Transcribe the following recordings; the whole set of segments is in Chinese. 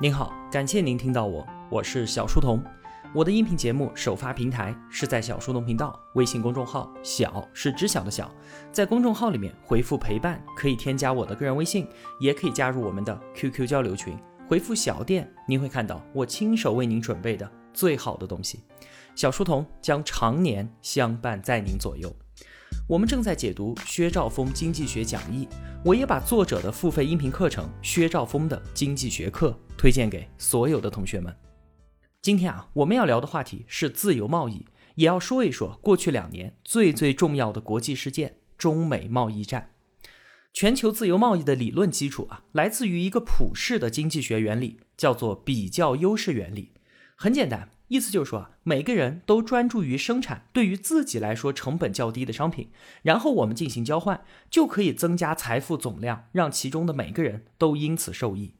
您好，感谢您听到我，我是小书童。我的音频节目首发平台是在小书童频道微信公众号，小是知晓的小，在公众号里面回复陪伴，可以添加我的个人微信，也可以加入我们的 QQ 交流群。回复小店，您会看到我亲手为您准备的最好的东西。小书童将常年相伴在您左右。我们正在解读薛兆丰经济学讲义，我也把作者的付费音频课程《薛兆丰的经济学课》推荐给所有的同学们。今天啊，我们要聊的话题是自由贸易，也要说一说过去两年最最重要的国际事件——中美贸易战。全球自由贸易的理论基础啊，来自于一个普世的经济学原理，叫做比较优势原理。很简单。意思就是说啊，每个人都专注于生产对于自己来说成本较低的商品，然后我们进行交换，就可以增加财富总量，让其中的每个人都因此受益。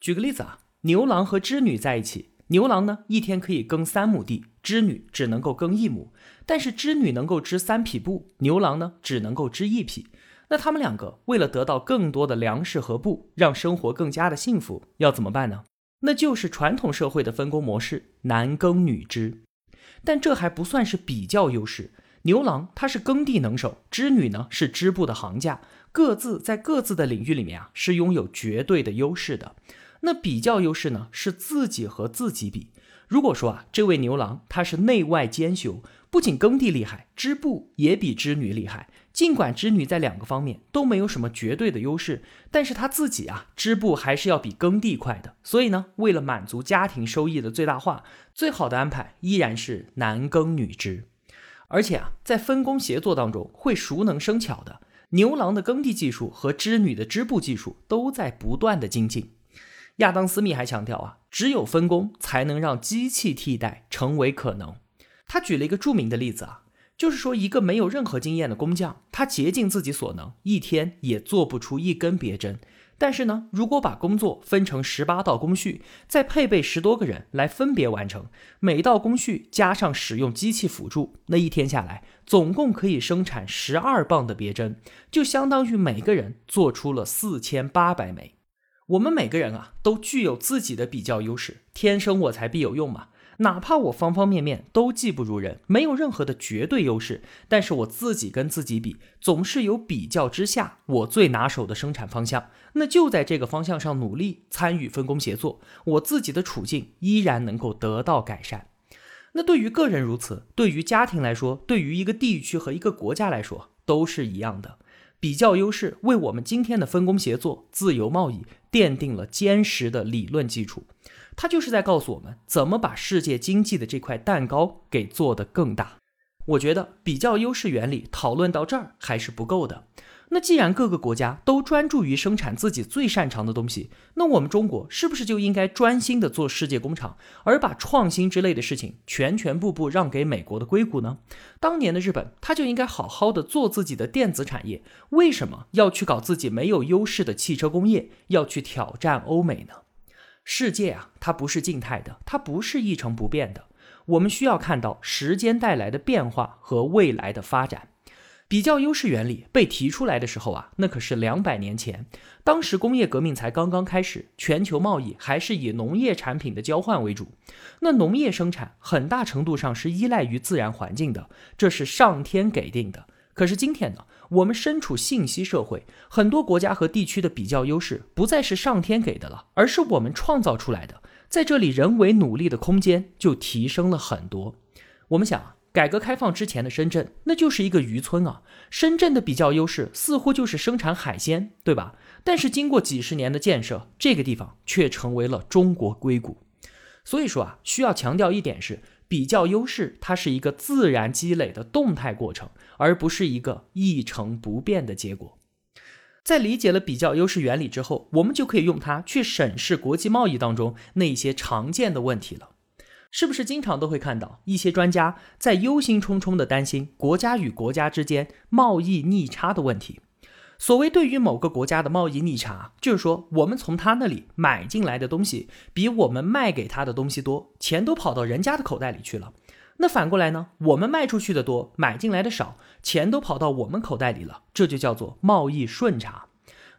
举个例子啊，牛郎和织女在一起，牛郎呢一天可以耕三亩地，织女只能够耕一亩，但是织女能够织三匹布，牛郎呢只能够织一匹。那他们两个为了得到更多的粮食和布，让生活更加的幸福，要怎么办呢？那就是传统社会的分工模式，男耕女织。但这还不算是比较优势。牛郎他是耕地能手，织女呢是织布的行家，各自在各自的领域里面啊是拥有绝对的优势的。那比较优势呢是自己和自己比。如果说啊这位牛郎他是内外兼修，不仅耕地厉害，织布也比织女厉害。尽管织女在两个方面都没有什么绝对的优势，但是她自己啊，织布还是要比耕地快的。所以呢，为了满足家庭收益的最大化，最好的安排依然是男耕女织。而且啊，在分工协作当中，会熟能生巧的。牛郎的耕地技术和织女的织布技术都在不断的精进。亚当·斯密还强调啊，只有分工才能让机器替代成为可能。他举了一个著名的例子啊。就是说，一个没有任何经验的工匠，他竭尽自己所能，一天也做不出一根别针。但是呢，如果把工作分成十八道工序，再配备十多个人来分别完成每道工序，加上使用机器辅助，那一天下来，总共可以生产十二磅的别针，就相当于每个人做出了四千八百枚。我们每个人啊，都具有自己的比较优势，天生我材必有用嘛。哪怕我方方面面都技不如人，没有任何的绝对优势，但是我自己跟自己比，总是有比较之下我最拿手的生产方向，那就在这个方向上努力参与分工协作，我自己的处境依然能够得到改善。那对于个人如此，对于家庭来说，对于一个地区和一个国家来说都是一样的。比较优势为我们今天的分工协作、自由贸易奠定了坚实的理论基础。它就是在告诉我们怎么把世界经济的这块蛋糕给做得更大。我觉得比较优势原理讨论到这儿还是不够的。那既然各个国家都专注于生产自己最擅长的东西，那我们中国是不是就应该专心的做世界工厂，而把创新之类的事情全全部部让给美国的硅谷呢？当年的日本，他就应该好好的做自己的电子产业，为什么要去搞自己没有优势的汽车工业，要去挑战欧美呢？世界啊，它不是静态的，它不是一成不变的。我们需要看到时间带来的变化和未来的发展。比较优势原理被提出来的时候啊，那可是两百年前，当时工业革命才刚刚开始，全球贸易还是以农业产品的交换为主。那农业生产很大程度上是依赖于自然环境的，这是上天给定的。可是今天呢，我们身处信息社会，很多国家和地区的比较优势不再是上天给的了，而是我们创造出来的。在这里，人为努力的空间就提升了很多。我们想，改革开放之前的深圳，那就是一个渔村啊。深圳的比较优势似乎就是生产海鲜，对吧？但是经过几十年的建设，这个地方却成为了中国硅谷。所以说啊，需要强调一点是。比较优势，它是一个自然积累的动态过程，而不是一个一成不变的结果。在理解了比较优势原理之后，我们就可以用它去审视国际贸易当中那些常见的问题了。是不是经常都会看到一些专家在忧心忡忡地担心国家与国家之间贸易逆差的问题？所谓对于某个国家的贸易逆差，就是说我们从他那里买进来的东西比我们卖给他的东西多，钱都跑到人家的口袋里去了。那反过来呢？我们卖出去的多，买进来的少，钱都跑到我们口袋里了，这就叫做贸易顺差。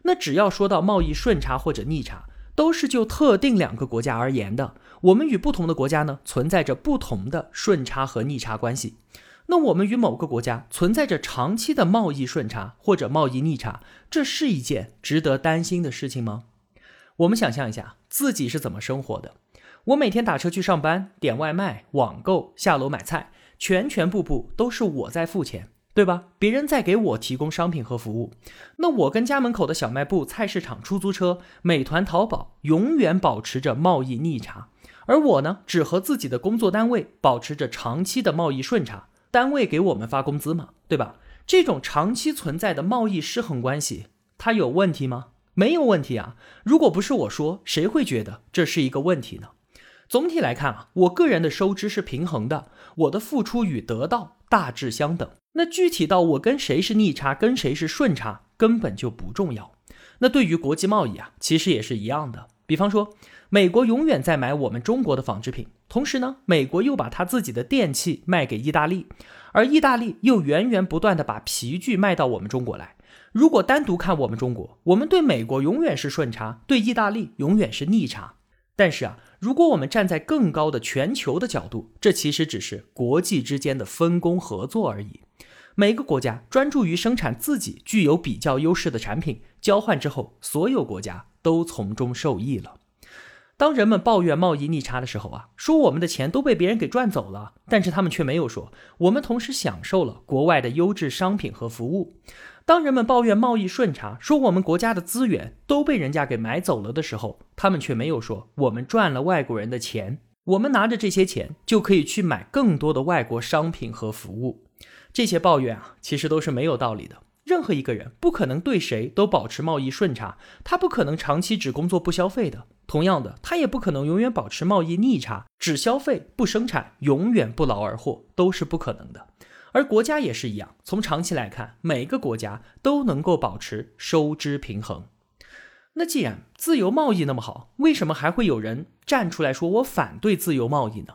那只要说到贸易顺差或者逆差，都是就特定两个国家而言的。我们与不同的国家呢，存在着不同的顺差和逆差关系。那我们与某个国家存在着长期的贸易顺差或者贸易逆差，这是一件值得担心的事情吗？我们想象一下自己是怎么生活的。我每天打车去上班，点外卖、网购、下楼买菜，全全部部都是我在付钱，对吧？别人在给我提供商品和服务。那我跟家门口的小卖部、菜市场、出租车、美团、淘宝永远保持着贸易逆差，而我呢，只和自己的工作单位保持着长期的贸易顺差。单位给我们发工资嘛，对吧？这种长期存在的贸易失衡关系，它有问题吗？没有问题啊！如果不是我说，谁会觉得这是一个问题呢？总体来看啊，我个人的收支是平衡的，我的付出与得到大致相等。那具体到我跟谁是逆差，跟谁是顺差，根本就不重要。那对于国际贸易啊，其实也是一样的。比方说，美国永远在买我们中国的纺织品。同时呢，美国又把他自己的电器卖给意大利，而意大利又源源不断的把皮具卖到我们中国来。如果单独看我们中国，我们对美国永远是顺差，对意大利永远是逆差。但是啊，如果我们站在更高的全球的角度，这其实只是国际之间的分工合作而已。每个国家专注于生产自己具有比较优势的产品，交换之后，所有国家都从中受益了。当人们抱怨贸易逆差的时候啊，说我们的钱都被别人给赚走了，但是他们却没有说我们同时享受了国外的优质商品和服务。当人们抱怨贸易顺差，说我们国家的资源都被人家给买走了的时候，他们却没有说我们赚了外国人的钱，我们拿着这些钱就可以去买更多的外国商品和服务。这些抱怨啊，其实都是没有道理的。任何一个人不可能对谁都保持贸易顺差，他不可能长期只工作不消费的。同样的，他也不可能永远保持贸易逆差，只消费不生产，永远不劳而获，都是不可能的。而国家也是一样，从长期来看，每个国家都能够保持收支平衡。那既然自由贸易那么好，为什么还会有人站出来说我反对自由贸易呢？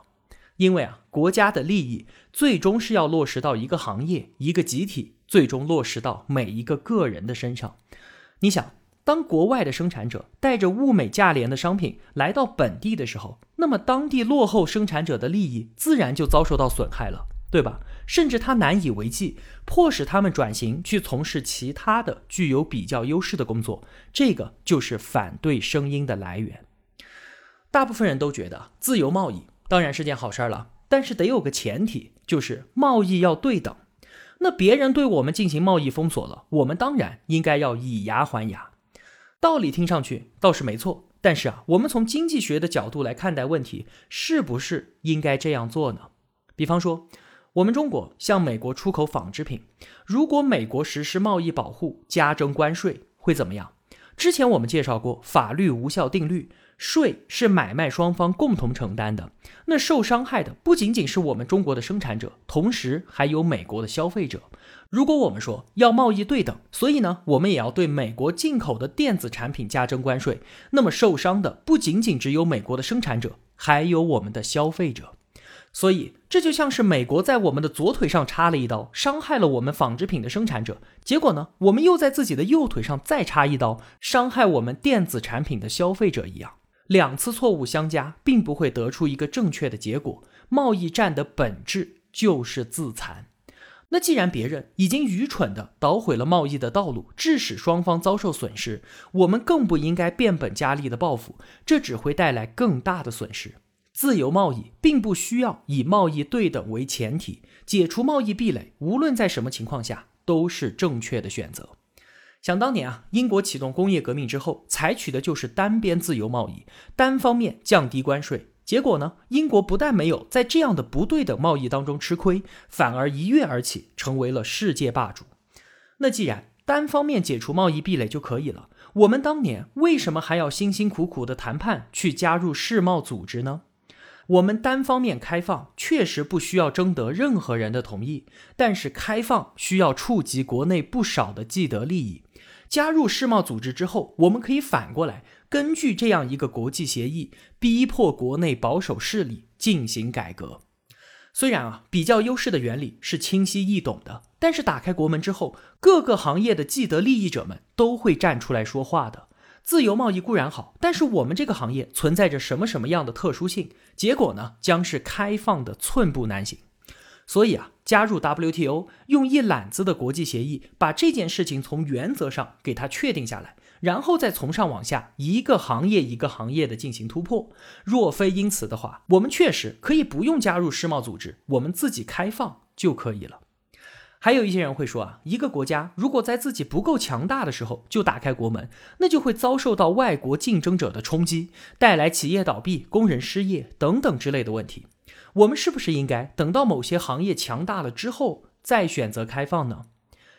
因为啊，国家的利益最终是要落实到一个行业、一个集体，最终落实到每一个个人的身上。你想，当国外的生产者带着物美价廉的商品来到本地的时候，那么当地落后生产者的利益自然就遭受到损害了，对吧？甚至他难以为继，迫使他们转型去从事其他的具有比较优势的工作。这个就是反对声音的来源。大部分人都觉得自由贸易。当然是件好事儿了，但是得有个前提，就是贸易要对等。那别人对我们进行贸易封锁了，我们当然应该要以牙还牙。道理听上去倒是没错，但是啊，我们从经济学的角度来看待问题，是不是应该这样做呢？比方说，我们中国向美国出口纺织品，如果美国实施贸易保护，加征关税，会怎么样？之前我们介绍过法律无效定律。税是买卖双方共同承担的，那受伤害的不仅仅是我们中国的生产者，同时还有美国的消费者。如果我们说要贸易对等，所以呢，我们也要对美国进口的电子产品加征关税，那么受伤的不仅仅只有美国的生产者，还有我们的消费者。所以这就像是美国在我们的左腿上插了一刀，伤害了我们纺织品的生产者，结果呢，我们又在自己的右腿上再插一刀，伤害我们电子产品的消费者一样。两次错误相加，并不会得出一个正确的结果。贸易战的本质就是自残。那既然别人已经愚蠢地捣毁了贸易的道路，致使双方遭受损失，我们更不应该变本加厉地报复，这只会带来更大的损失。自由贸易并不需要以贸易对等为前提，解除贸易壁垒，无论在什么情况下都是正确的选择。想当年啊，英国启动工业革命之后，采取的就是单边自由贸易，单方面降低关税。结果呢，英国不但没有在这样的不对等贸易当中吃亏，反而一跃而起，成为了世界霸主。那既然单方面解除贸易壁垒就可以了，我们当年为什么还要辛辛苦苦的谈判去加入世贸组织呢？我们单方面开放确实不需要征得任何人的同意，但是开放需要触及国内不少的既得利益。加入世贸组织之后，我们可以反过来根据这样一个国际协议，逼迫国内保守势力进行改革。虽然啊，比较优势的原理是清晰易懂的，但是打开国门之后，各个行业的既得利益者们都会站出来说话的。自由贸易固然好，但是我们这个行业存在着什么什么样的特殊性？结果呢，将是开放的寸步难行。所以啊，加入 WTO，用一揽子的国际协议，把这件事情从原则上给它确定下来，然后再从上往下，一个行业一个行业的进行突破。若非因此的话，我们确实可以不用加入世贸组织，我们自己开放就可以了。还有一些人会说啊，一个国家如果在自己不够强大的时候就打开国门，那就会遭受到外国竞争者的冲击，带来企业倒闭、工人失业等等之类的问题。我们是不是应该等到某些行业强大了之后再选择开放呢？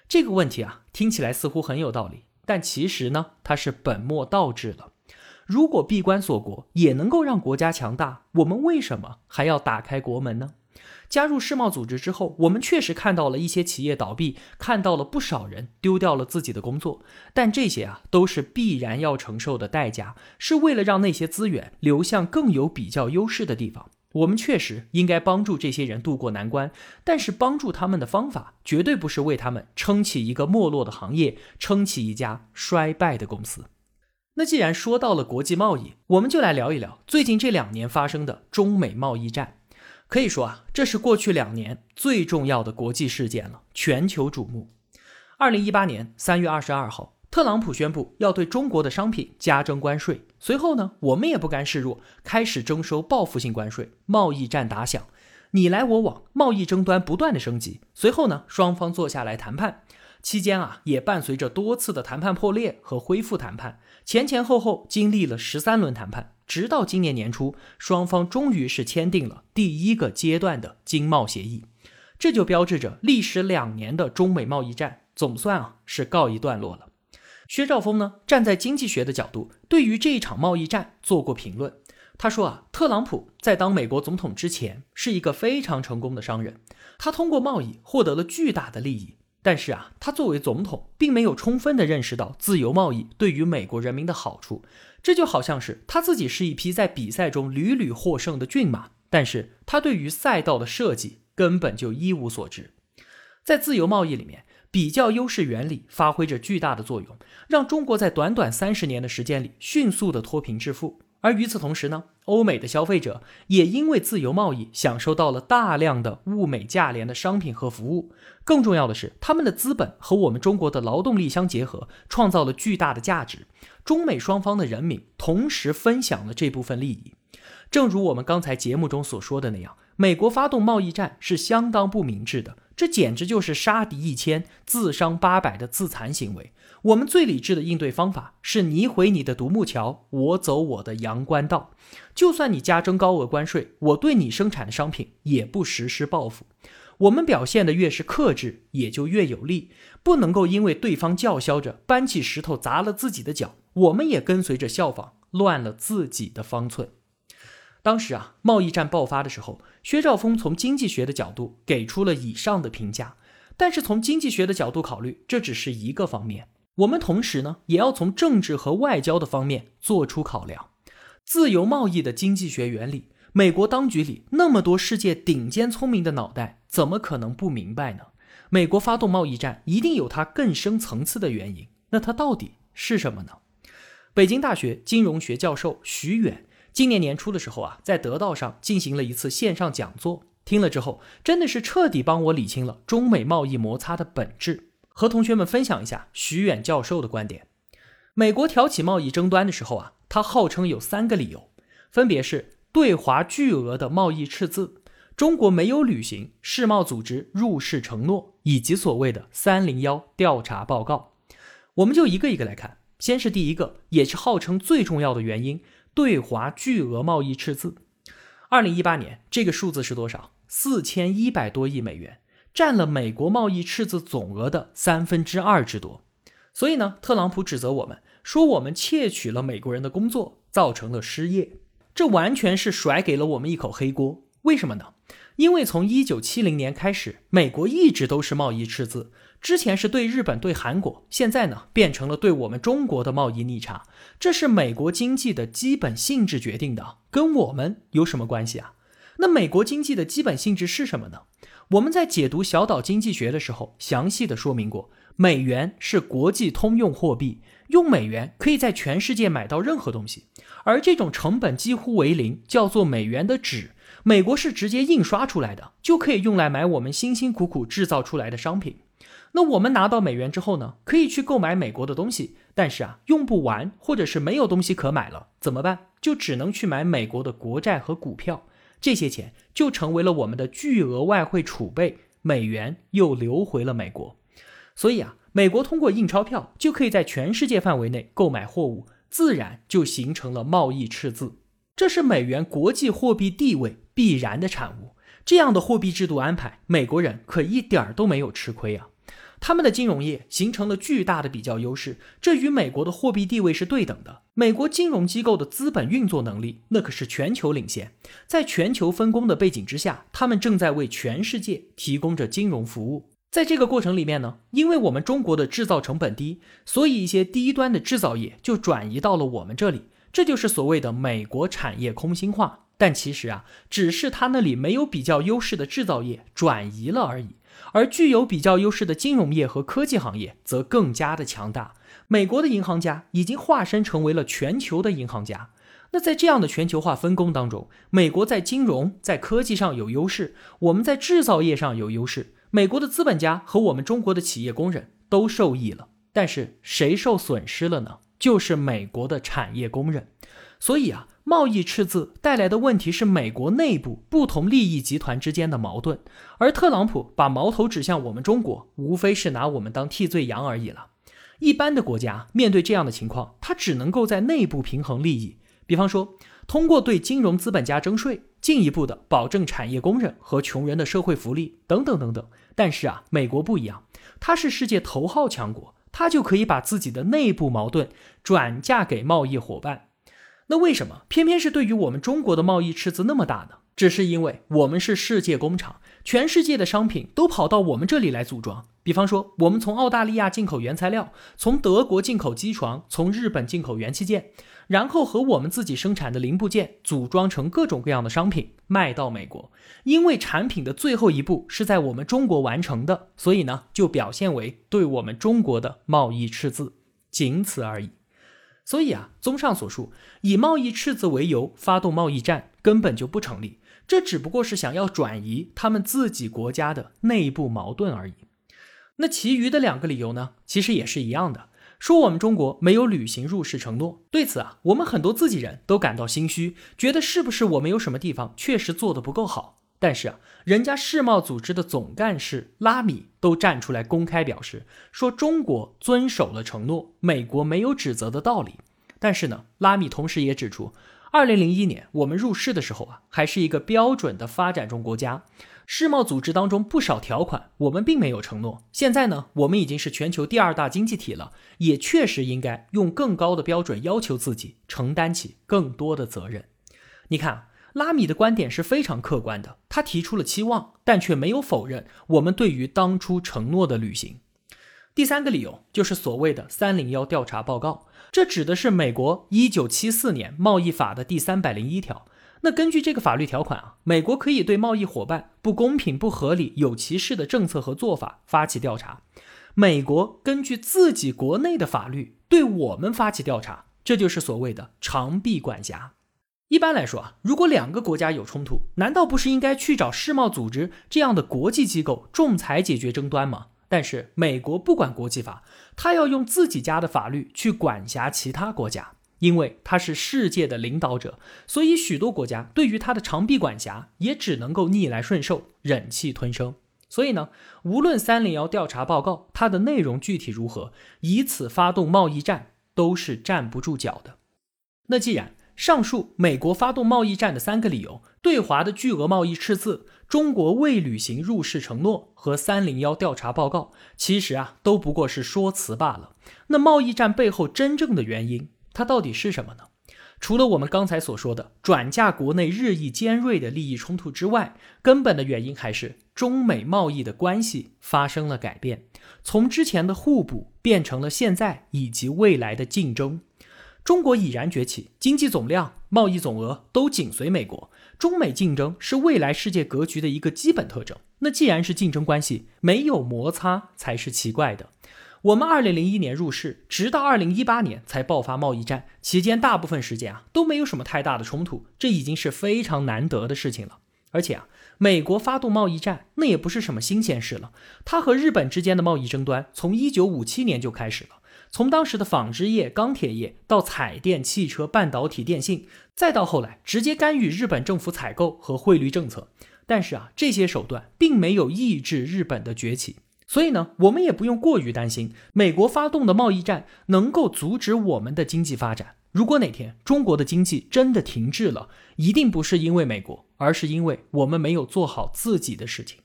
这个问题啊，听起来似乎很有道理，但其实呢，它是本末倒置了。如果闭关锁国也能够让国家强大，我们为什么还要打开国门呢？加入世贸组织之后，我们确实看到了一些企业倒闭，看到了不少人丢掉了自己的工作，但这些啊都是必然要承受的代价，是为了让那些资源流向更有比较优势的地方。我们确实应该帮助这些人渡过难关，但是帮助他们的方法绝对不是为他们撑起一个没落的行业，撑起一家衰败的公司。那既然说到了国际贸易，我们就来聊一聊最近这两年发生的中美贸易战。可以说啊，这是过去两年最重要的国际事件了，全球瞩目。二零一八年三月二十二号，特朗普宣布要对中国的商品加征关税。随后呢，我们也不甘示弱，开始征收报复性关税，贸易战打响，你来我往，贸易争端不断的升级。随后呢，双方坐下来谈判，期间啊，也伴随着多次的谈判破裂和恢复谈判，前前后后经历了十三轮谈判。直到今年年初，双方终于是签订了第一个阶段的经贸协议，这就标志着历时两年的中美贸易战总算啊是告一段落了。薛兆丰呢站在经济学的角度，对于这一场贸易战做过评论。他说啊，特朗普在当美国总统之前是一个非常成功的商人，他通过贸易获得了巨大的利益。但是啊，他作为总统，并没有充分的认识到自由贸易对于美国人民的好处。这就好像是他自己是一匹在比赛中屡屡获胜的骏马，但是他对于赛道的设计根本就一无所知。在自由贸易里面，比较优势原理发挥着巨大的作用，让中国在短短三十年的时间里迅速的脱贫致富。而与此同时呢，欧美的消费者也因为自由贸易享受到了大量的物美价廉的商品和服务。更重要的是，他们的资本和我们中国的劳动力相结合，创造了巨大的价值。中美双方的人民同时分享了这部分利益。正如我们刚才节目中所说的那样，美国发动贸易战是相当不明智的，这简直就是杀敌一千，自伤八百的自残行为。我们最理智的应对方法是你毁你的独木桥，我走我的阳关道。就算你加征高额关税，我对你生产的商品也不实施报复。我们表现的越是克制，也就越有利。不能够因为对方叫嚣着搬起石头砸了自己的脚，我们也跟随着效仿，乱了自己的方寸。当时啊，贸易战爆发的时候，薛兆丰从经济学的角度给出了以上的评价。但是从经济学的角度考虑，这只是一个方面。我们同时呢，也要从政治和外交的方面做出考量。自由贸易的经济学原理，美国当局里那么多世界顶尖聪明的脑袋，怎么可能不明白呢？美国发动贸易战一定有它更深层次的原因，那它到底是什么呢？北京大学金融学教授徐远今年年初的时候啊，在得道上进行了一次线上讲座，听了之后，真的是彻底帮我理清了中美贸易摩擦的本质。和同学们分享一下徐远教授的观点。美国挑起贸易争端的时候啊，他号称有三个理由，分别是对华巨额的贸易赤字、中国没有履行世贸组织入世承诺，以及所谓的“三零幺”调查报告。我们就一个一个来看。先是第一个，也是号称最重要的原因——对华巨额贸易赤字。二零一八年这个数字是多少？四千一百多亿美元。占了美国贸易赤字总额的三分之二之多，所以呢，特朗普指责我们说我们窃取了美国人的工作，造成了失业，这完全是甩给了我们一口黑锅。为什么呢？因为从一九七零年开始，美国一直都是贸易赤字，之前是对日本、对韩国，现在呢变成了对我们中国的贸易逆差，这是美国经济的基本性质决定的，跟我们有什么关系啊？那美国经济的基本性质是什么呢？我们在解读小岛经济学的时候，详细的说明过，美元是国际通用货币，用美元可以在全世界买到任何东西，而这种成本几乎为零，叫做美元的纸，美国是直接印刷出来的，就可以用来买我们辛辛苦苦制造出来的商品。那我们拿到美元之后呢，可以去购买美国的东西，但是啊，用不完或者是没有东西可买了，怎么办？就只能去买美国的国债和股票，这些钱就成为了我们的巨额外汇储备，美元又流回了美国。所以啊，美国通过印钞票就可以在全世界范围内购买货物，自然就形成了贸易赤字，这是美元国际货币地位必然的产物。这样的货币制度安排，美国人可一点儿都没有吃亏啊。他们的金融业形成了巨大的比较优势，这与美国的货币地位是对等的。美国金融机构的资本运作能力，那可是全球领先。在全球分工的背景之下，他们正在为全世界提供着金融服务。在这个过程里面呢，因为我们中国的制造成本低，所以一些低端的制造业就转移到了我们这里，这就是所谓的美国产业空心化。但其实啊，只是他那里没有比较优势的制造业转移了而已。而具有比较优势的金融业和科技行业则更加的强大。美国的银行家已经化身成为了全球的银行家。那在这样的全球化分工当中，美国在金融、在科技上有优势，我们在制造业上有优势。美国的资本家和我们中国的企业工人都受益了。但是谁受损失了呢？就是美国的产业工人。所以啊。贸易赤字带来的问题是美国内部不同利益集团之间的矛盾，而特朗普把矛头指向我们中国，无非是拿我们当替罪羊而已了。一般的国家面对这样的情况，他只能够在内部平衡利益，比方说通过对金融资本家征税，进一步的保证产业工人和穷人的社会福利等等等等。但是啊，美国不一样，它是世界头号强国，它就可以把自己的内部矛盾转嫁给贸易伙伴。那为什么偏偏是对于我们中国的贸易赤字那么大呢？只是因为我们是世界工厂，全世界的商品都跑到我们这里来组装。比方说，我们从澳大利亚进口原材料，从德国进口机床，从日本进口元器件，然后和我们自己生产的零部件组装成各种各样的商品卖到美国。因为产品的最后一步是在我们中国完成的，所以呢，就表现为对我们中国的贸易赤字，仅此而已。所以啊，综上所述，以贸易赤字为由发动贸易战根本就不成立，这只不过是想要转移他们自己国家的内部矛盾而已。那其余的两个理由呢，其实也是一样的，说我们中国没有履行入世承诺。对此啊，我们很多自己人都感到心虚，觉得是不是我们有什么地方确实做的不够好？但是啊，人家世贸组织的总干事拉米都站出来公开表示，说中国遵守了承诺，美国没有指责的道理。但是呢，拉米同时也指出，二零零一年我们入世的时候啊，还是一个标准的发展中国家，世贸组织当中不少条款我们并没有承诺。现在呢，我们已经是全球第二大经济体了，也确实应该用更高的标准要求自己，承担起更多的责任。你看。拉米的观点是非常客观的，他提出了期望，但却没有否认我们对于当初承诺的履行。第三个理由就是所谓的“三零幺调查报告”，这指的是美国一九七四年贸易法的第三百零一条。那根据这个法律条款啊，美国可以对贸易伙伴不公平、不合理、有歧视的政策和做法发起调查。美国根据自己国内的法律对我们发起调查，这就是所谓的长臂管辖。一般来说啊，如果两个国家有冲突，难道不是应该去找世贸组织这样的国际机构仲裁解决争端吗？但是美国不管国际法，他要用自己家的法律去管辖其他国家，因为他是世界的领导者，所以许多国家对于他的长臂管辖也只能够逆来顺受，忍气吞声。所以呢，无论三零幺调查报告它的内容具体如何，以此发动贸易战都是站不住脚的。那既然上述美国发动贸易战的三个理由：对华的巨额贸易赤字、中国未履行入世承诺和三零幺调查报告，其实啊都不过是说辞罢了。那贸易战背后真正的原因，它到底是什么呢？除了我们刚才所说的转嫁国内日益尖锐的利益冲突之外，根本的原因还是中美贸易的关系发生了改变，从之前的互补变成了现在以及未来的竞争。中国已然崛起，经济总量、贸易总额都紧随美国。中美竞争是未来世界格局的一个基本特征。那既然是竞争关系，没有摩擦才是奇怪的。我们二零零一年入市，直到二零一八年才爆发贸易战，期间大部分时间啊都没有什么太大的冲突，这已经是非常难得的事情了。而且啊，美国发动贸易战那也不是什么新鲜事了，它和日本之间的贸易争端从一九五七年就开始了。从当时的纺织业、钢铁业到彩电、汽车、半导体、电信，再到后来直接干预日本政府采购和汇率政策，但是啊，这些手段并没有抑制日本的崛起。所以呢，我们也不用过于担心美国发动的贸易战能够阻止我们的经济发展。如果哪天中国的经济真的停滞了，一定不是因为美国，而是因为我们没有做好自己的事情。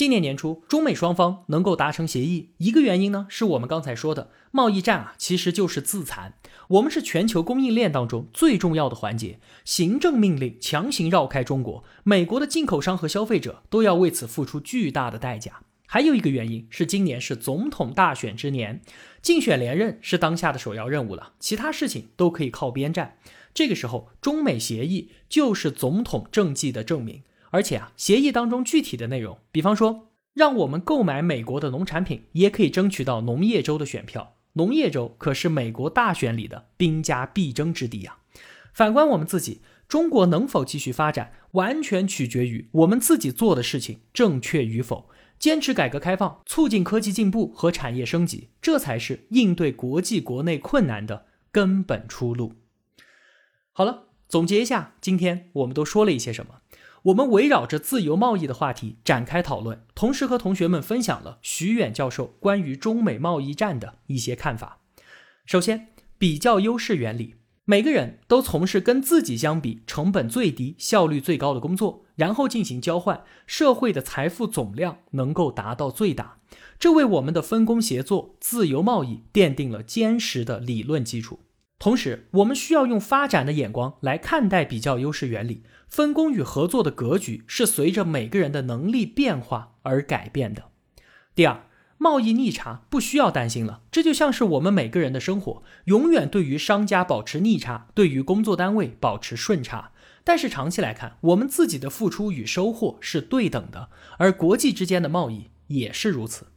今年年初，中美双方能够达成协议，一个原因呢，是我们刚才说的贸易战啊，其实就是自残。我们是全球供应链当中最重要的环节，行政命令强行绕开中国，美国的进口商和消费者都要为此付出巨大的代价。还有一个原因是，今年是总统大选之年，竞选连任是当下的首要任务了，其他事情都可以靠边站。这个时候，中美协议就是总统政绩的证明。而且啊，协议当中具体的内容，比方说，让我们购买美国的农产品，也可以争取到农业州的选票。农业州可是美国大选里的兵家必争之地啊。反观我们自己，中国能否继续发展，完全取决于我们自己做的事情正确与否。坚持改革开放，促进科技进步和产业升级，这才是应对国际国内困难的根本出路。好了，总结一下，今天我们都说了一些什么？我们围绕着自由贸易的话题展开讨论，同时和同学们分享了徐远教授关于中美贸易战的一些看法。首先，比较优势原理，每个人都从事跟自己相比成本最低、效率最高的工作，然后进行交换，社会的财富总量能够达到最大，这为我们的分工协作、自由贸易奠定了坚实的理论基础。同时，我们需要用发展的眼光来看待比较优势原理。分工与合作的格局是随着每个人的能力变化而改变的。第二，贸易逆差不需要担心了，这就像是我们每个人的生活，永远对于商家保持逆差，对于工作单位保持顺差。但是长期来看，我们自己的付出与收获是对等的，而国际之间的贸易也是如此。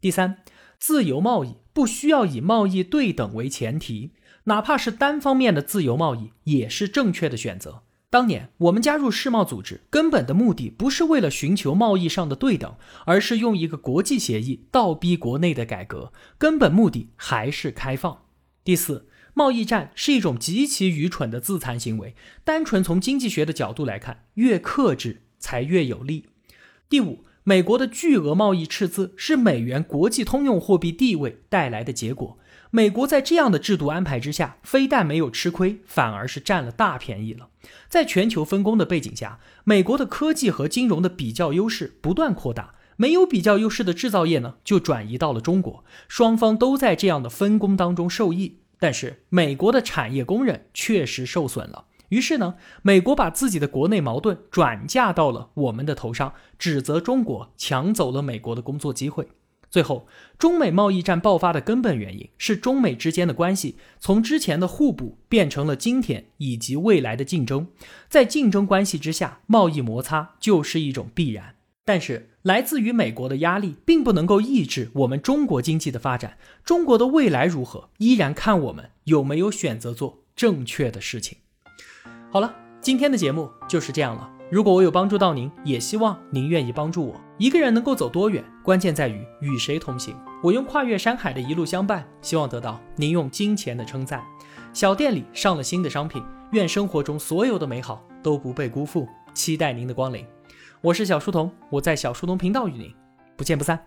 第三，自由贸易不需要以贸易对等为前提。哪怕是单方面的自由贸易，也是正确的选择。当年我们加入世贸组织，根本的目的不是为了寻求贸易上的对等，而是用一个国际协议倒逼国内的改革，根本目的还是开放。第四，贸易战是一种极其愚蠢的自残行为。单纯从经济学的角度来看，越克制才越有利。第五，美国的巨额贸易赤字是美元国际通用货币地位带来的结果。美国在这样的制度安排之下，非但没有吃亏，反而是占了大便宜了。在全球分工的背景下，美国的科技和金融的比较优势不断扩大，没有比较优势的制造业呢，就转移到了中国。双方都在这样的分工当中受益，但是美国的产业工人确实受损了。于是呢，美国把自己的国内矛盾转嫁到了我们的头上，指责中国抢走了美国的工作机会。最后，中美贸易战爆发的根本原因是中美之间的关系从之前的互补变成了今天以及未来的竞争。在竞争关系之下，贸易摩擦就是一种必然。但是，来自于美国的压力并不能够抑制我们中国经济的发展。中国的未来如何，依然看我们有没有选择做正确的事情。好了，今天的节目就是这样了。如果我有帮助到您，也希望您愿意帮助我。一个人能够走多远，关键在于与谁同行。我用跨越山海的一路相伴，希望得到您用金钱的称赞。小店里上了新的商品，愿生活中所有的美好都不被辜负。期待您的光临。我是小书童，我在小书童频道与您不见不散。